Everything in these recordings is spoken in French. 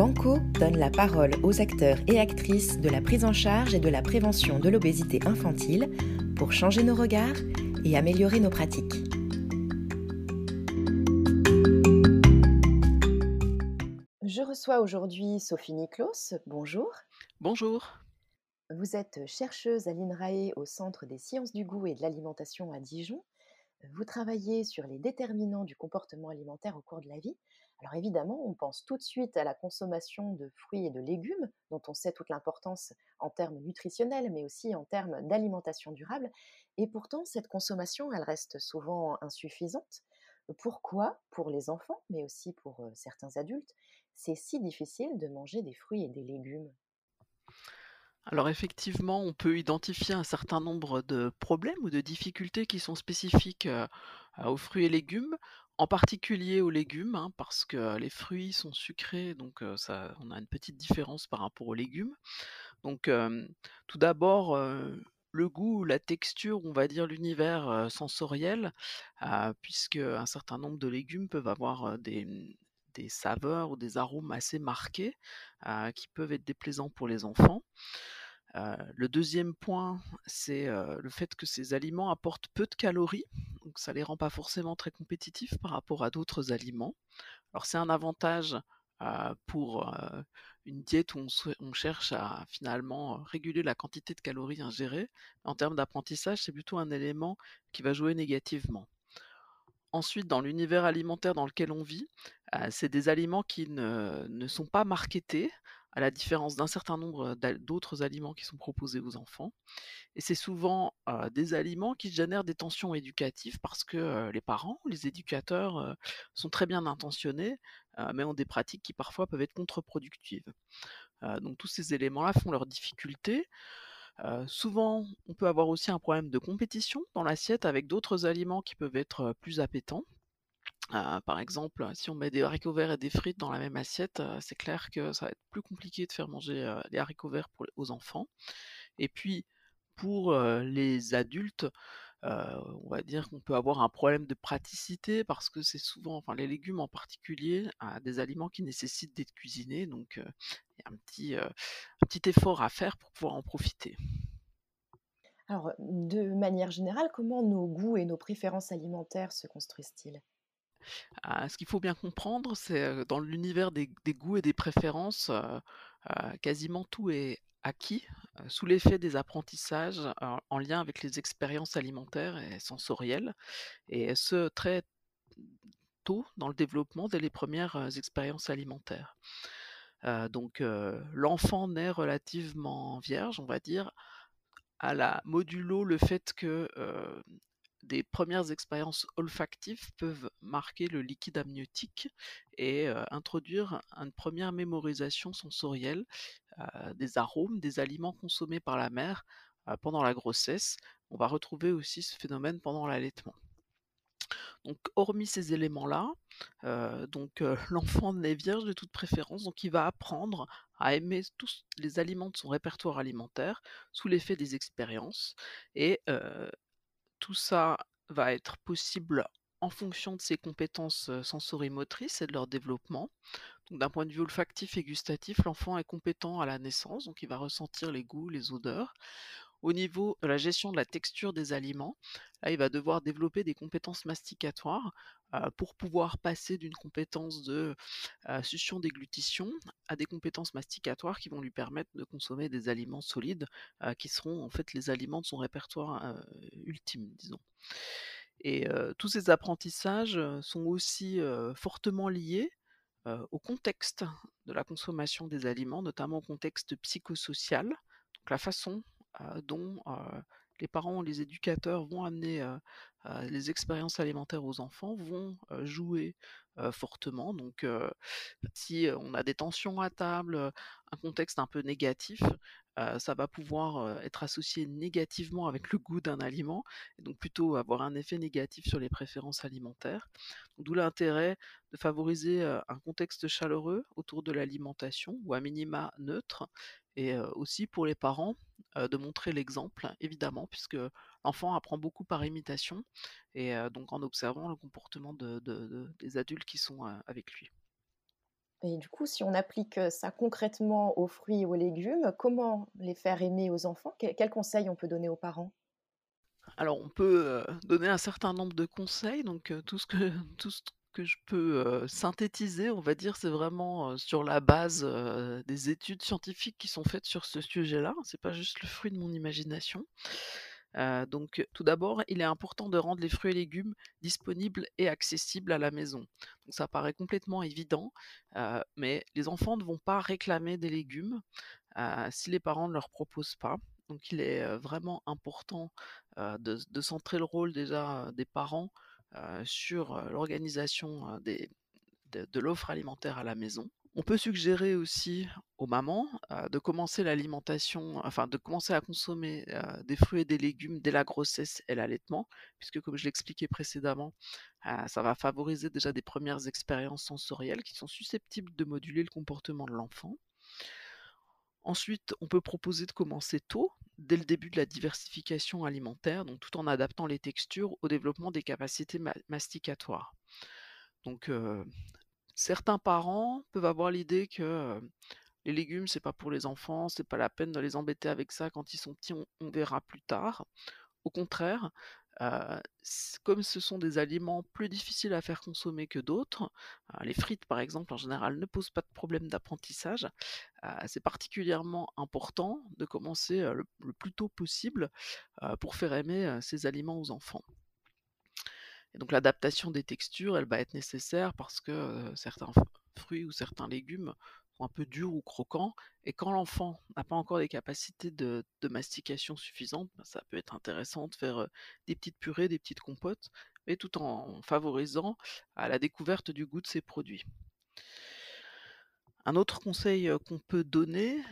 Banco donne la parole aux acteurs et actrices de la prise en charge et de la prévention de l'obésité infantile pour changer nos regards et améliorer nos pratiques. Je reçois aujourd'hui Sophie Niklos. Bonjour. Bonjour. Vous êtes chercheuse à l'INRAE au Centre des sciences du goût et de l'alimentation à Dijon. Vous travaillez sur les déterminants du comportement alimentaire au cours de la vie. Alors évidemment, on pense tout de suite à la consommation de fruits et de légumes, dont on sait toute l'importance en termes nutritionnels, mais aussi en termes d'alimentation durable. Et pourtant, cette consommation, elle reste souvent insuffisante. Pourquoi, pour les enfants, mais aussi pour certains adultes, c'est si difficile de manger des fruits et des légumes alors effectivement, on peut identifier un certain nombre de problèmes ou de difficultés qui sont spécifiques aux fruits et légumes, en particulier aux légumes, hein, parce que les fruits sont sucrés, donc on a une petite différence par rapport aux légumes. Donc tout d'abord, le goût, la texture, on va dire l'univers sensoriel, puisque un certain nombre de légumes peuvent avoir des, des saveurs ou des arômes assez marqués, qui peuvent être déplaisants pour les enfants le deuxième point, c'est le fait que ces aliments apportent peu de calories, donc ça les rend pas forcément très compétitifs par rapport à d'autres aliments. Alors c'est un avantage pour une diète où on, cherche à finalement réguler la quantité de calories ingérées. En termes d'apprentissage, c'est plutôt un élément qui va jouer négativement. Ensuite, dans l'univers alimentaire dans lequel on vit, c'est des aliments qui ne, ne sont pas marketés, à la différence d'un certain nombre d'autres aliments qui sont proposés aux enfants. Et c'est souvent des aliments qui génèrent des tensions éducatives parce que les parents, les éducateurs sont très bien intentionnés, mais ont des pratiques qui parfois peuvent être contre-productives. donc tous ces éléments-là font leurs difficultés. souvent, on peut avoir aussi un problème de compétition dans l'assiette avec d'autres aliments qui peuvent être plus appétants par exemple, si on met des haricots verts et des frites dans la même assiette, c'est clair que ça va être plus compliqué de faire manger les haricots verts aux enfants. Et puis, pour les adultes, on va dire qu'on peut avoir un problème de praticité parce que c'est souvent, enfin les légumes en particulier, des aliments qui nécessitent d'être cuisinés, donc il y a un petit effort à faire pour pouvoir en profiter. Alors, de manière générale, comment nos goûts et nos préférences alimentaires se construisent-ils? Ah, ce qu'il faut bien comprendre, c'est dans l'univers des, goûts et des préférences, quasiment tout est acquis sous l'effet des apprentissages en lien avec les expériences alimentaires et sensorielles, et ce très tôt dans le développement dès les premières expériences alimentaires. donc l'enfant naît relativement vierge, on va dire, à la modulo le fait que des premières expériences olfactives peuvent marquer le liquide amniotique et introduire une première mémorisation sensorielle des arômes des aliments consommés par la mère pendant la grossesse. On va retrouver aussi ce phénomène pendant l'allaitement. Donc, hormis ces éléments-là, donc l'enfant naît vierge de toute préférence, donc il va apprendre à aimer tous les aliments de son répertoire alimentaire sous l'effet des expériences et tout ça va être possible en fonction de ses compétences sensorimotrices et de leur développement. d'un point de vue olfactif et gustatif, l'enfant est compétent à la naissance, donc il va ressentir les goûts, les odeurs. Au niveau de la gestion de la texture des aliments, là, il va devoir développer des compétences masticatoires pour pouvoir passer d'une compétence de succion-déglutition à des compétences masticatoires qui vont lui permettre de consommer des aliments solides qui seront en fait les aliments de son répertoire ultime, disons. Et tous ces apprentissages sont aussi fortement liés au contexte de la consommation des aliments, notamment au contexte psychosocial, la façon dont les parents les éducateurs vont amener les expériences alimentaires aux enfants, vont jouer fortement. Donc, si on a des tensions à table, un contexte un peu négatif, ça va pouvoir être associé négativement avec le goût d'un aliment, et donc plutôt avoir un effet négatif sur les préférences alimentaires. D'où l'intérêt de favoriser un contexte chaleureux autour de l'alimentation, ou à minima neutre, et aussi pour les parents de montrer l'exemple, évidemment, puisque l'enfant apprend beaucoup par imitation, et donc en observant le comportement des adultes qui sont avec lui. Et du coup, si on applique, ça concrètement aux fruits et aux légumes, comment les faire aimer aux enfants? Quels conseils on peut donner aux parents? Alors on peut, donner un certain nombre de conseils, donc tout ce que tout ce que je peux, synthétiser, on va dire, c'est vraiment, sur la base, des études scientifiques qui sont faites sur ce sujet-là. C'est pas juste le fruit de mon imagination. Donc tout d'abord, il est important de rendre les fruits et légumes disponibles et accessibles à la maison. Donc ça paraît complètement évident, mais les enfants ne vont pas réclamer des légumes, si les parents ne leur proposent pas. Donc il est, vraiment important, de centrer le rôle déjà, des parents, sur, heu, l'organisation, des de l'offre alimentaire à la maison. On peut suggérer aussi aux mamans, de commencer l'alimentation enfin de commencer à consommer, des fruits et des légumes dès la grossesse et l'allaitement, puisque comme je l'expliquais précédemment, ça va favoriser déjà des premières expériences sensorielles qui sont susceptibles de moduler le comportement de l'enfant. Ensuite, on peut proposer de commencer tôt, dès le début de la diversification alimentaire, donc tout en adaptant les textures au développement des capacités ma masticatoires. Donc, heu, certains parents peuvent avoir l'idée que, heu, les légumes, c'est pas pour les enfants, c'est pas la peine de les embêter avec ça quand ils sont petits, on verra plus tard. Au contraire, heu, c comme ce sont des aliments plus difficiles à faire consommer que d'autres, les frites par exemple en général ne posent pas de problème d'apprentissage, c'est particulièrement important de commencer, le plus tôt possible, pour faire aimer, ces aliments aux enfants. Et donc l'adaptation des textures, elle va être nécessaire parce que, certains fruits ou certains légumes sont un peu durs ou croquants et quand l'enfant n'a pas encore les capacités de mastication suffisantes, bah, ça peut être intéressant de faire, des petites purées, des petites compotes, mais tout en favorisant la découverte du goût de ces produits. Un autre conseil, qu'on peut donner,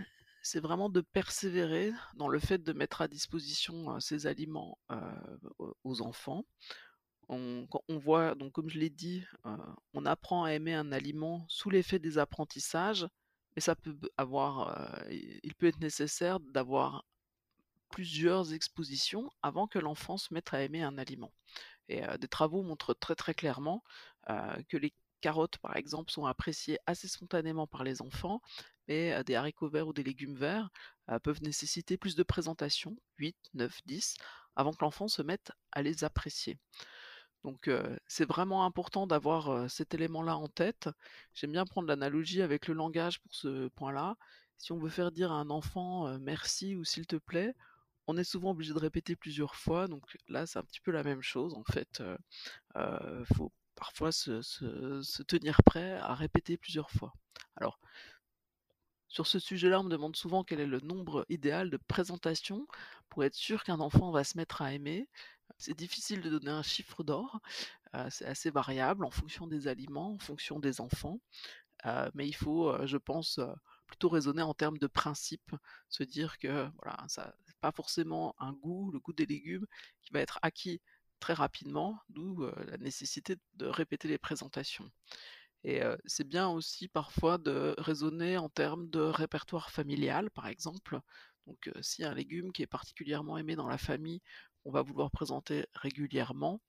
c'est vraiment de persévérer dans le fait de mettre à disposition, ces aliments, aux enfants. On voit donc comme je l'ai dit, on apprend à aimer un aliment sous l'effet des apprentissages, mais ça peut avoir, il peut être nécessaire d'avoir plusieurs expositions avant que l'enfant se mette à aimer un aliment. Et des travaux montrent très, très clairement, que les carottes, par exemple, sont appréciées assez spontanément par les enfants, mais des haricots verts ou des légumes verts, peuvent nécessiter plus de présentation, 8-9-10, avant que l'enfant se mette à les apprécier. Donc c'est vraiment important d'avoir, cet élément-là en tête. J'aime bien prendre l'analogie avec le langage pour ce point-là. Si on veut faire dire à un enfant, «Merci» ou «S'il te plaît», on est souvent obligé de répéter plusieurs fois, donc là, c'est un petit peu la même chose en fait, parfois se tenir prêt à répéter plusieurs fois. Alors sur ce sujet-là, on me demande souvent quel est le nombre idéal de présentations pour être sûr qu'un enfant va se mettre à aimer. C'est difficile de donner un chiffre d'or, heu, c'est assez variable en fonction des aliments, en fonction des enfants, heu, mais il faut, heu, je pense, plutôt raisonner en termes de principe. Se dire que voilà, ça c'est pas forcément un goût, le goût des légumes qui va être acquis très rapidement, d'où, la nécessité de répéter les présentations. Et c'est bien aussi parfois de raisonner en termes de répertoire familial, par exemple. Donc a un légume qui est particulièrement aimé dans la famille, on va vouloir présenter régulièrement,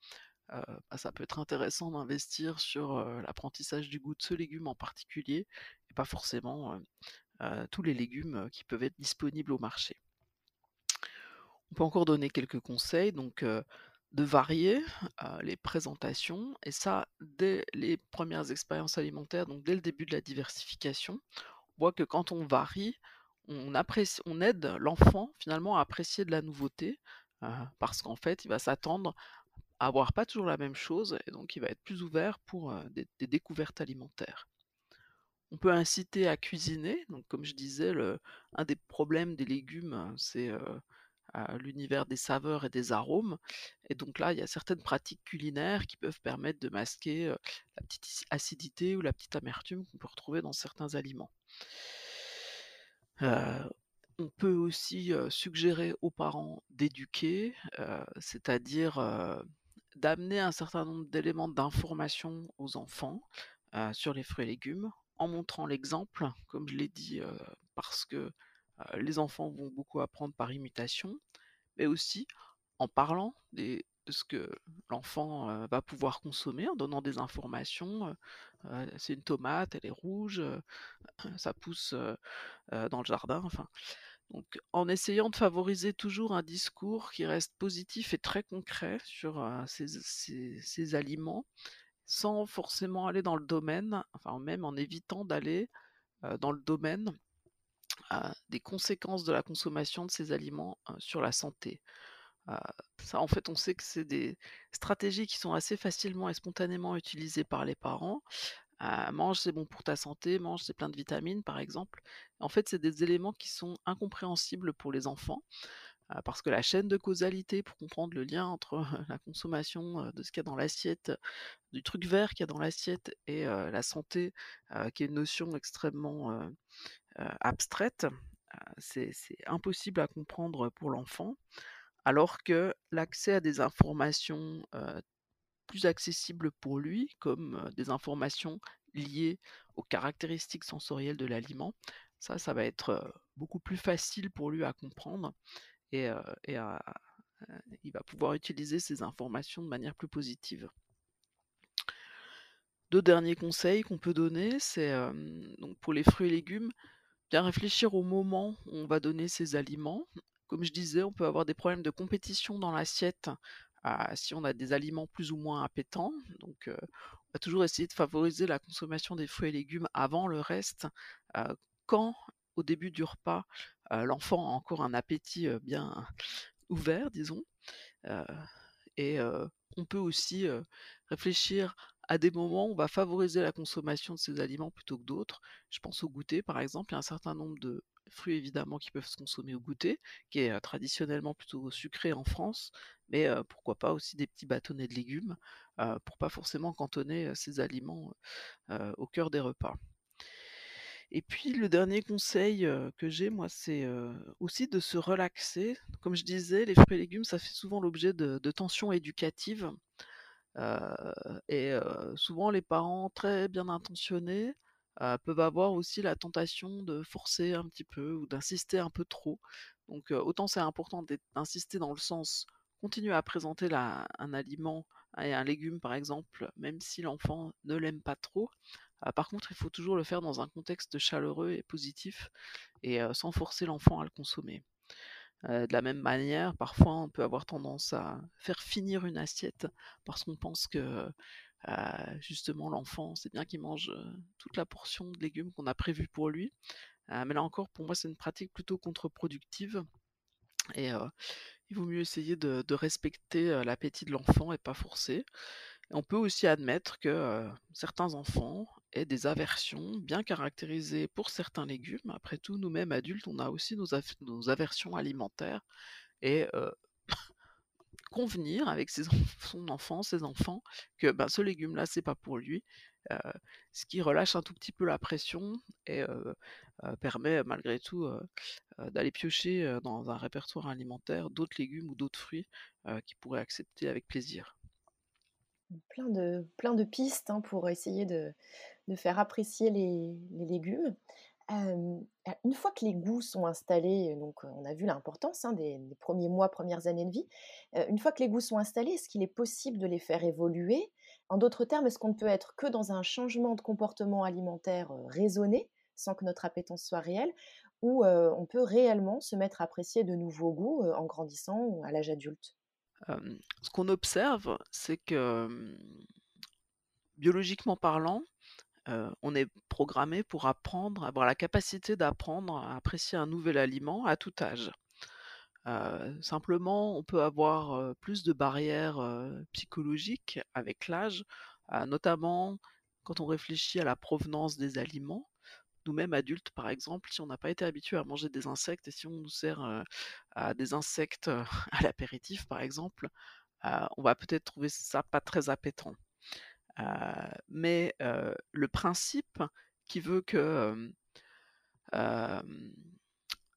bah, ça peut être intéressant d'investir sur, l'apprentissage du goût de ce légume en particulier et pas forcément, tous les légumes, qui peuvent être disponibles au marché. On peut encore donner quelques conseils, donc de varier, les présentations et ça dès les premières expériences alimentaires, donc dès le début de la diversification. On voit que quand on varie, on apprécie on aide l'enfant finalement à apprécier de la nouveauté, parce qu'en fait, il va s'attendre à avoir pas toujours la même chose et donc il va être plus ouvert pour, des découvertes alimentaires. On peut inciter à cuisiner, donc comme je disais, un des problèmes des légumes, c'est, l'univers des saveurs et des arômes et donc là, il y a certaines pratiques culinaires qui peuvent permettre de masquer, la petite acidité ou la petite amertume qu'on peut retrouver dans certains aliments. On peut aussi, suggérer aux parents d'éduquer, c'est-à-dire, d'amener un certain nombre d'éléments d'information aux enfants, sur les fruits et légumes, en montrant l'exemple, comme je l'ai dit, parce que, les enfants vont beaucoup apprendre par imitation, mais aussi en parlant de ce que l'enfant, va pouvoir consommer en donnant des informations, c'est une tomate, elle est rouge, ça pousse, dans le jardin, en essayant de favoriser toujours un discours qui reste positif et très concret sur, ces ces aliments, sans forcément aller dans le domaine, enfin même en évitant d'aller, dans le domaine, des conséquences de la consommation de ces aliments, sur la santé. En fait, on sait que c'est des stratégies qui sont assez facilement et spontanément utilisées par les parents. Mange, c'est bon pour ta santé, mange, c'est plein de vitamines, par exemple. En fait, c'est des éléments qui sont incompréhensibles pour les enfants, parce que la chaîne de causalité pour comprendre le lien entre la consommation, de ce qu'il y a dans l'assiette, du truc vert qu'il y a dans l'assiette et la santé, qui est une notion extrêmement, heu heu, abstraite, heu, c'est impossible à comprendre pour l'enfant. Alors que l'accès à des informations, heu, plus accessibles pour lui, comme, des informations liées aux caractéristiques sensorielles de l'aliment, ça, va être, beaucoup plus facile pour lui à comprendre et il va pouvoir utiliser ces informations de manière plus positive. 2 derniers conseils qu'on peut donner, c'est, donc pour les fruits et légumes, bien réfléchir au moment où on va donner ces aliments. Comme je disais, on peut avoir des problèmes de compétition dans l'assiette, si on a des aliments plus ou moins appétants. Donc, heu, on va toujours essayer de favoriser la consommation des fruits et légumes avant le reste, heu, quand, au début du repas, heu, l'enfant a encore un appétit, bien ouvert, disons. Et on peut aussi, réfléchir à des moments on va favoriser la consommation de ces aliments plutôt que d'autres. Je pense au goûter, par exemple, il y a un certain nombre de fruits évidemment qui peuvent se consommer au goûter, qui est, traditionnellement plutôt sucré en France, mais pourquoi pas aussi des petits bâtonnets de légumes, heu, pour pas forcément cantonner, ces aliments, au cœur des repas. Et puis le dernier conseil, que j'ai moi, c'est, aussi de se relaxer. Comme je disais, les fruits et légumes, ça fait souvent l'objet de tensions éducatives, et heu, souvent les parents très bien intentionnés, peuvent avoir aussi la tentation de forcer un petit peu ou d'insister un peu trop. Donc autant c'est important d'insister dans le sens, continuer à présenter un aliment et un légume par exemple, même si l'enfant ne l'aime pas trop. Par contre, il faut toujours le faire dans un contexte chaleureux et positif et sans forcer l'enfant à le consommer. Heu, de la même manière, parfois, on peut avoir tendance à faire finir une assiette parce qu'on pense que, heu, justement l'enfant, c'est bien qu'il mange, heu, toute la portion de légumes qu'on a prévue pour lui. Mais là encore, pour moi, c'est une pratique plutôt contre-productive et il vaut mieux essayer de respecter, l'appétit de l'enfant et pas forcer. On peut aussi admettre que, certains enfants aient des aversions bien caractérisées pour certains légumes. Après tout, nous-mêmes adultes, on a aussi nos aversions alimentaires et convenir avec son enfant, ses enfants que, ben, ce légume-là, c'est pas pour lui. Ce qui relâche un tout petit peu la pression et permet malgré tout, d'aller piocher, dans un répertoire alimentaire d'autres légumes ou d'autres fruits, qu'il pourrait accepter avec plaisir. Plein de plein de pistes, hein, pour essayer de de faire apprécier les légumes. Une fois que les goûts sont installés, donc, on a vu l'importance, hein, des 1 mois, premières années de vie. Une fois que les goûts sont installés, est-ce qu'il est possible de les faire évoluer? En d'autres termes, est-ce qu'on ne peut être que dans un changement de comportement alimentaire, raisonné, sans que notre appétence soit réelle? Ou, on peut réellement se mettre à apprécier de nouveaux goûts, en grandissant à l'âge adulte? Ce qu'on observe, c'est que, biologiquement parlant, on est programmé pour apprendre, avoir la capacité d'apprendre à apprécier un nouvel aliment à tout âge. Simplement, on peut avoir, plus de barrières, psychologiques avec l'âge, notamment quand on réfléchit à la provenance des aliments. Nous-mêmes adultes, par exemple, si on n'a pas été habitués à manger des insectes et si on nous sert, à des insectes, à l'apéritif, par exemple, on va peut-être trouver ça pas très appétant. Mais le principe qui veut que,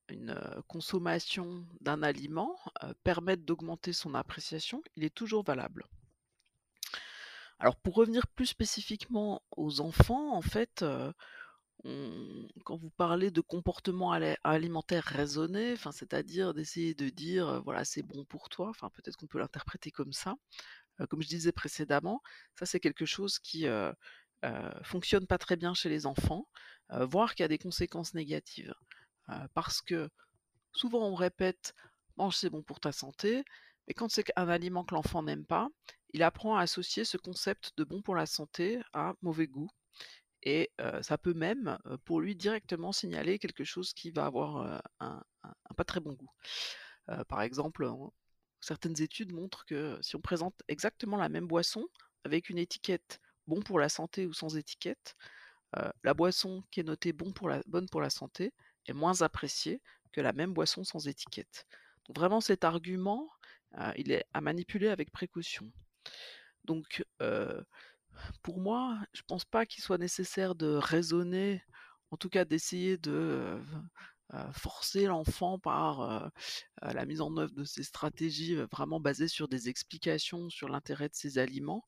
une, consommation d'un aliment, permette d'augmenter son appréciation, il est toujours valable. Alors pour revenir plus spécifiquement aux enfants, en fait, On quand vous parlez de comportement alimentaire raisonné, enfin, c'est-à-dire d'essayer de dire, voilà, c'est bon pour toi, enfin, peut-être qu'on peut l'interpréter comme ça. Comme je disais précédemment, ça c'est quelque chose qui, fonctionne pas très bien chez les enfants, voire qui a des conséquences négatives. Parce que souvent on répète: «Mange, c'est bon pour ta santé», mais quand c'est un aliment que l'enfant n'aime pas, il apprend à associer ce concept de bon pour la santé à mauvais goût et ça peut même, pour lui directement signaler quelque chose qui va avoir, un un pas très bon goût. Par exemple, on certaines études montrent que si on présente exactement la même boisson avec une étiquette «bon pour la santé» ou sans étiquette, la boisson qui est notée bon pour la bonne pour la santé est moins appréciée que la même boisson sans étiquette. Donc vraiment cet argument, il est à manipuler avec précaution. Donc pour moi, je pense pas qu'il soit nécessaire de raisonner, en tout cas d'essayer de, forcer l'enfant par, la mise en œuvre de ces stratégies, vraiment basées sur des explications sur l'intérêt de ces aliments.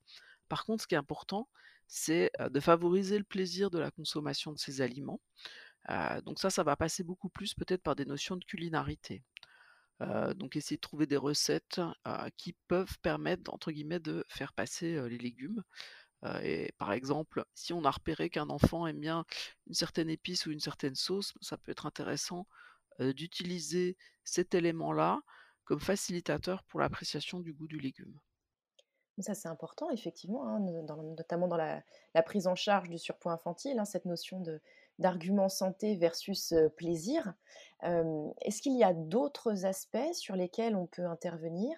Par contre, ce qui est important, c'est, de favoriser le plaisir de la consommation de ces aliments. Donc ça, ça va passer beaucoup plus peut-être par des notions de culinarité. Donc essayer de trouver des recettes, qui peuvent permettre, entre guillemets, de faire passer, les légumes. Heu et par exemple, si on a repéré qu'un enfant aime bien une certaine épice ou une certaine sauce, ça peut être intéressant, heu, d'utiliser cet élément-là comme facilitateur pour l'appréciation du goût du légume. Ça, c'est important effectivement, hein, notamment dans la prise en charge du surpoids infantile, hein, cette notion d'argument santé versus, heu, plaisir. Est-ce qu'il y a d'autres aspects sur lesquels on peut intervenir,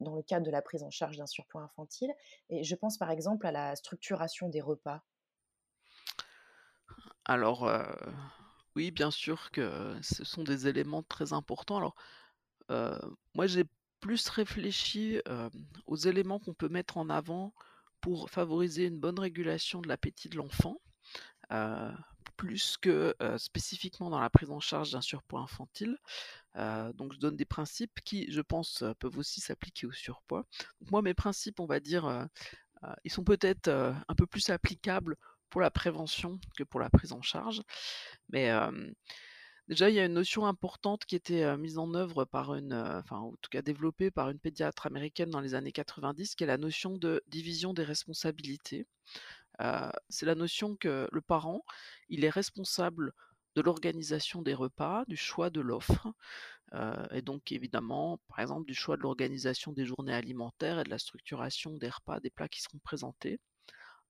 dans le cadre de la prise en charge d'un surpoids infantile? Et je pense par exemple à la structuration des repas. Alors, heu, oui, bien sûr que ce sont des éléments très importants. Alors, heu, moi j'ai plus réfléchi, aux éléments qu'on peut mettre en avant pour favoriser une bonne régulation de l'appétit de l'enfant. Plus que, spécifiquement dans la prise en charge d'un surpoids infantile. Donc je donne des principes qui, je pense, peuvent aussi s'appliquer au surpoids. Donc moi, mes principes, on va dire, ils sont peut-être, un peu plus applicables pour la prévention que pour la prise en charge. Mais, déjà, il y a une notion importante qui était, heu, mise en œuvre par une, enfin, en tout cas développée par une pédiatre américaine dans les années 90, qui est la notion de division des responsabilités. C'est la notion que le parent, il est responsable de l'organisation des repas, du choix de l'offre, heu et donc évidemment, par exemple, du choix de l'organisation des journées alimentaires et de la structuration des repas, des plats qui seront présentés.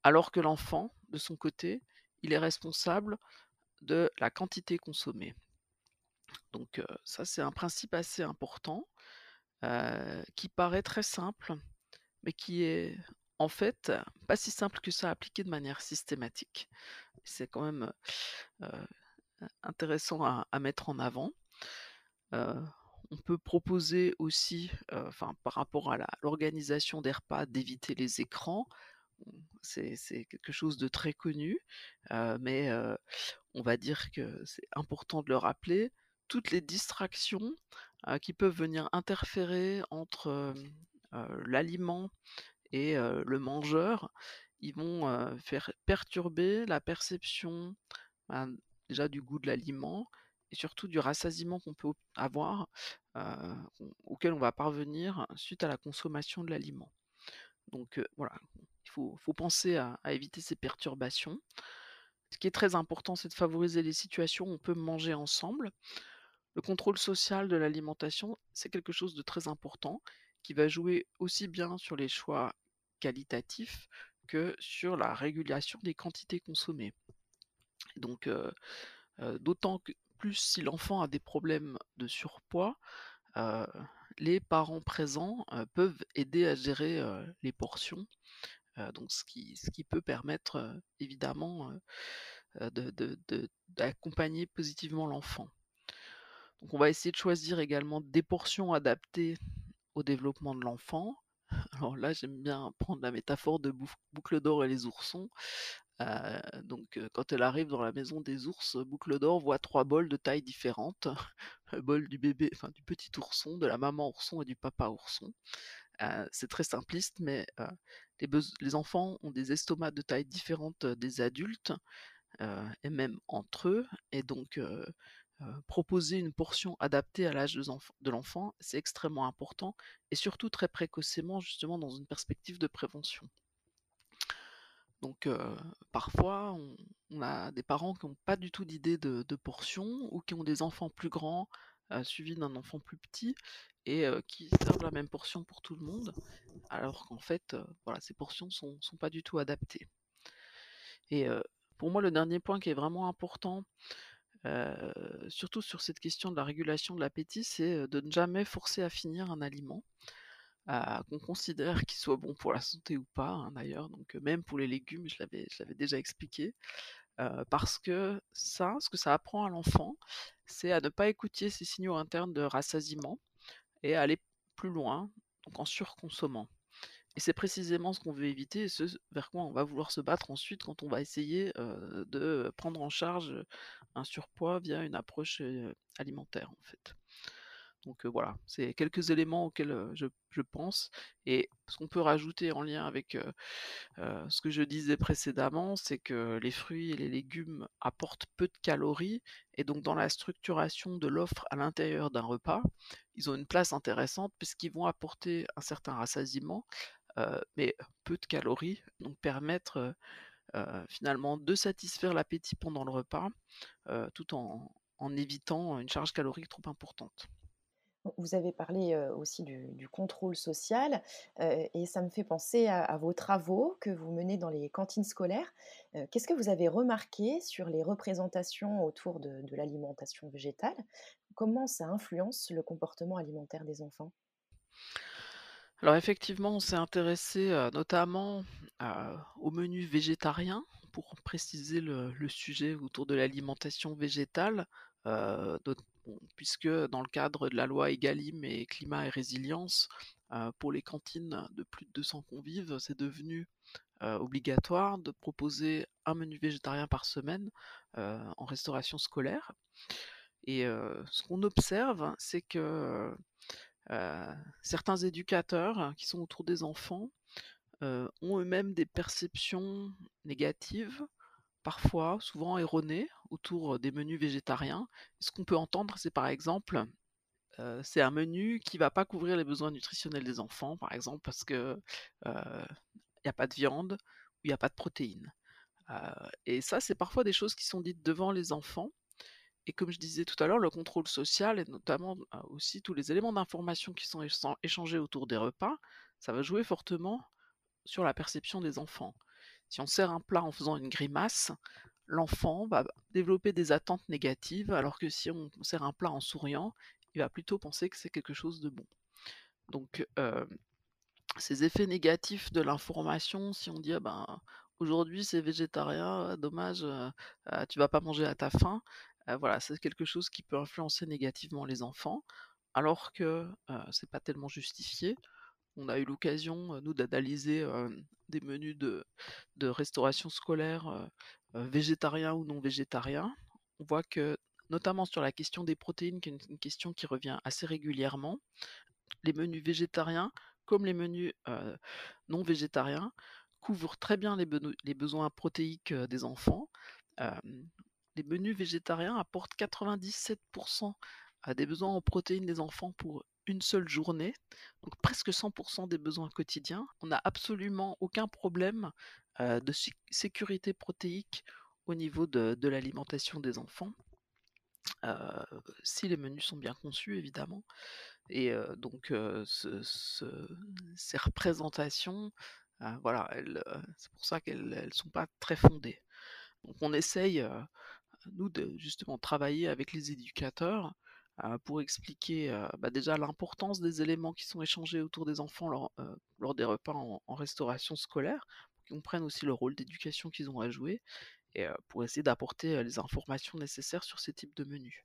Alors que l'enfant, de son côté, il est responsable de la quantité consommée. Donc heu, ça, c'est un principe assez important, heu, qui paraît très simple, mais qui est, en fait, pas si simple que ça à appliquer de manière systématique. C'est quand même, intéressant à mettre en avant. On peut proposer aussi, enfin, par rapport à l'organisation des repas, d'éviter les écrans. C'est quelque chose de très connu, mais on va dire que c'est important de le rappeler. Toutes les distractions, qui peuvent venir interférer entre, l'aliment et le mangeur, ils vont, faire perturber la perception, ben, déjà du goût de l'aliment et surtout du rassasiement qu'on peut avoir, auquel on va parvenir suite à la consommation de l'aliment. Donc voilà, il faut penser à éviter ces perturbations. Ce qui est très important, c'est de favoriser les situations où on peut manger ensemble. Le contrôle social de l'alimentation, c'est quelque chose de très important qui va jouer aussi bien sur les choix qualitatifs que sur la régulation des quantités consommées. Donc, d'autant que plus si l'enfant a des problèmes de surpoids, les parents présents, peuvent aider à gérer, les portions, donc ce qui ce qui peut permettre, évidemment, heu, de d'accompagner positivement l'enfant. Donc on va essayer de choisir également des portions adaptées au développement de l'enfant. Alors là, j'aime bien prendre la métaphore de Boucle d'or et les oursons. Heu, donc heu, quand elle arrive dans la maison des ours, Boucle d'or voit 3 bols de tailles différentes. Le bol du bébé, enfin du petit ourson, de la maman ourson et du papa ourson. C'est très simpliste, mais les les enfants ont des estomacs de tailles différentes, heu, des adultes. et même entre eux et donc proposer une portion adaptée à l'âge de enf de l'enfant, c'est extrêmement important et surtout très précocement justement dans une perspective de prévention. Donc heu, parfois on a des parents qui ont pas du tout d'idée de de portion ou qui ont des enfants plus grands, heu, suivis d'un enfant plus petit et qui servent la même portion pour tout le monde, alors qu'en fait, voilà, ces portions sont sont pas du tout adaptées. Et pour moi, le dernier point qui est vraiment important, surtout sur cette question de la régulation de l'appétit, c'est, de ne jamais forcer à finir un aliment, qu'on considère qu'il soit bon pour la santé ou pas, hein, d'ailleurs, donc même pour les légumes, je l'avais déjà expliqué. Parce que ça, ce que ça apprend à l'enfant, c'est à ne pas écouter ses signaux internes de rassasiement et à aller plus loin, donc en surconsommant. Et c'est précisément ce qu'on veut éviter et ce vers quoi on va vouloir se battre ensuite quand on va essayer, de prendre en charge, un surpoids via une approche, alimentaire, en fait. Donc voilà, c'est quelques éléments auxquels, je je pense et ce qu'on peut rajouter en lien avec, ce que je disais précédemment, c'est que les fruits et les légumes apportent peu de calories et donc dans la structuration de l'offre à l'intérieur d'un repas, ils ont une place intéressante puisqu'ils vont apporter un certain rassasiement, mais peu de calories, donc permettre, heu heu, finalement de satisfaire l'appétit pendant le repas, tout en évitant une charge calorique trop importante. Vous avez parlé, aussi du contrôle social, et ça me fait penser à vos travaux que vous menez dans les cantines scolaires. Qu'est-ce que vous avez remarqué sur les représentations autour de l'alimentation végétale? Comment ça influence le comportement alimentaire des enfants? Alors effectivement, on s'est intéressé, notamment, au menu végétarien pour préciser le sujet autour de l'alimentation végétale, puisque dans le cadre de la loi Egalim et Climat et résilience, pour les cantines de plus de 200 convives, c'est devenu, obligatoire de proposer un menu végétarien par semaine, en restauration scolaire. Et ce qu'on observe, c'est que, certains éducateurs qui sont autour des enfants, heu, ont eux-mêmes des perceptions négatives, parfois, souvent erronées, autour des menus végétariens. Ce qu'on peut entendre, c'est par exemple, c'est un menu qui va pas couvrir les besoins nutritionnels des enfants, par exemple, parce que, heu, il y a pas de viande ou il y a pas de protéines. Et ça, c'est parfois des choses qui sont dites devant les enfants et comme je disais tout à l'heure, le contrôle social et notamment, heu, aussi tous les éléments d'information qui sont échan échangés autour des repas, ça va jouer fortement sur la perception des enfants. Si on sert un plat en faisant une grimace, l'enfant va développer des attentes négatives, alors que si on sert un plat en souriant, il va plutôt penser que c'est quelque chose de bon. Donc, ces effets négatifs de l'information, si on dit: «Ah ben, aujourd'hui c'est végétarien, dommage, heu heu, tu vas pas manger à ta faim», voilà, c'est quelque chose qui peut influencer négativement les enfants, alors que, heu, c'est pas tellement justifié. On a eu l'occasion, heu, nous d'analyser, des menus de restauration scolaire, heu, végétariens ou non végétariens. On voit que, notamment sur la question des protéines, qui est une question qui revient assez régulièrement, les menus végétariens, comme les menus, non végétariens, couvrent très bien les besoins protéiques, des enfants. Les menus végétariens apportent 97% heu, des besoins en protéines des enfants pour une seule journée, donc presque 100% des besoins quotidiens. On n'a absolument aucun problème, heu, de séc sécurité protéique au niveau de l'alimentation des enfants, heu, si les menus sont bien conçus évidemment. Et heu, donc ces représentations, voilà, c'est pour ça qu'elles elles sont pas très fondées. Donc on essaye, nous de justement travailler avec les éducateurs, heu, pour expliquer, heu, bah, déjà l'importance des éléments qui sont échangés autour des enfants lors, lors des repas en en restauration scolaire, pour qu'ils comprennent aussi le rôle d'éducation qu'ils ont à jouer et pour essayer d'apporter, les informations nécessaires sur ces types de menus.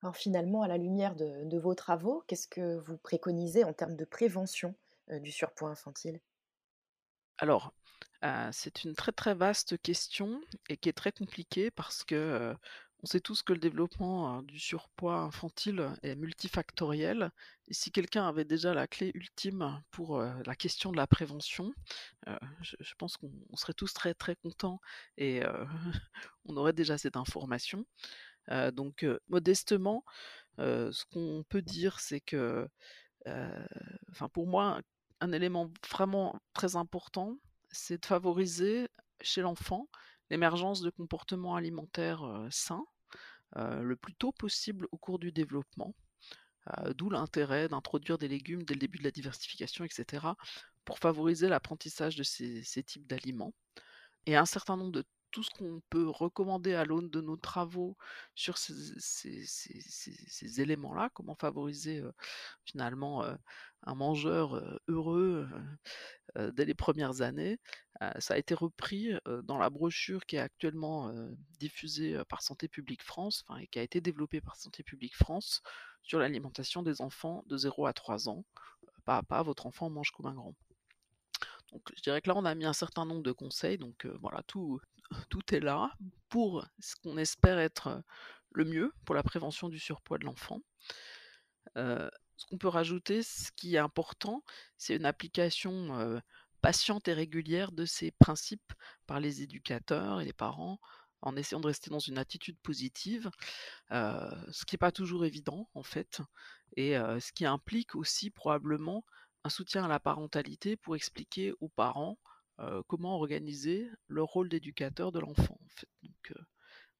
Alors finalement, à la lumière de de vos travaux, qu'est-ce que vous préconisez en termes de prévention, du surpoids infantile? Alors, heu, c'est une très, très vaste question et qui est très compliquée parce que, On sait tous que le développement du surpoids infantile est multifactoriel. Et si quelqu'un avait déjà la clé ultime pour la question de la prévention, euh, je, pense qu'on serait tous très très contents et on aurait déjà cette information. donc modestement, ce qu'on peut dire, c'est que, enfin pour moi, un élément vraiment très important, c'est de favoriser chez l'enfant l'émergence de comportements alimentaires sains le plus tôt possible au cours du développement. D'où l'intérêt d'introduire des légumes dès le début de la diversification, etc., pour favoriser l'apprentissage de ces, types d'aliments. Et un certain nombre de tout ce qu'on peut recommander à l'aune de nos travaux sur ces, éléments-là, comment favoriser finalement un mangeur heureux dès les premières années, ça a été repris dans la brochure qui est actuellement diffusée par Santé publique France, et qui a été développée par Santé publique France sur l'alimentation des enfants de 0 à 3 ans. Pas à pas, votre enfant mange comme un grand. Donc je dirais que là, on a mis un certain nombre de conseils. Donc voilà, tout, tout est là pour ce qu'on espère être le mieux pour la prévention du surpoids de l'enfant. ce qu'on peut rajouter, ce qui est important, c'est une application patiente et régulière de ces principes par les éducateurs et les parents en essayant de rester dans une attitude positive, ce qui n'est pas toujours évident en fait, et ce qui implique aussi probablement un soutien à la parentalité pour expliquer aux parents comment organiser le rôle d'éducateur de l'enfant. Donc,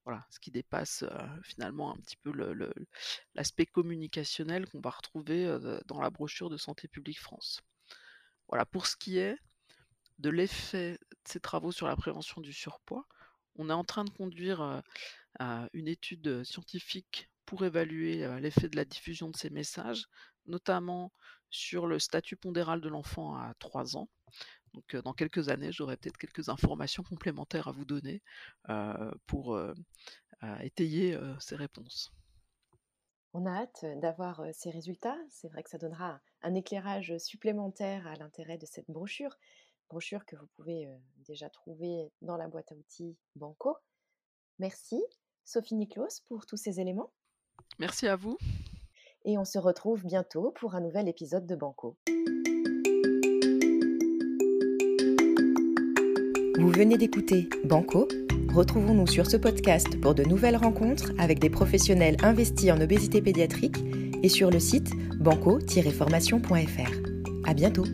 voilà, ce qui dépasse finalement un petit peu l'aspect communicationnel qu'on va retrouver dans la brochure de Santé publique France. Voilà, pour ce qui est de l'effet de ces travaux sur la prévention du surpoids, on est en train de conduire une étude scientifique pour évaluer l'effet de la diffusion de ces messages, notamment sur le statut pondéral de l'enfant à 3 ans. Donc dans quelques années, j'aurai peut-être quelques informations complémentaires à vous donner pour étayer ces réponses. On a hâte d'avoir ces résultats. C'est vrai que ça donnera un éclairage supplémentaire à l'intérêt de cette brochure, brochure que vous pouvez déjà trouver dans la boîte à outils Banco. Merci Sophie Niklos pour tous ces éléments. Merci à vous. Et on se retrouve bientôt pour un nouvel épisode de Banco. Vous venez d'écouter Banco. Retrouvons-nous sur ce podcast pour de nouvelles rencontres avec des professionnels investis en obésité pédiatrique et sur le site banco-formation.fr. À bientôt.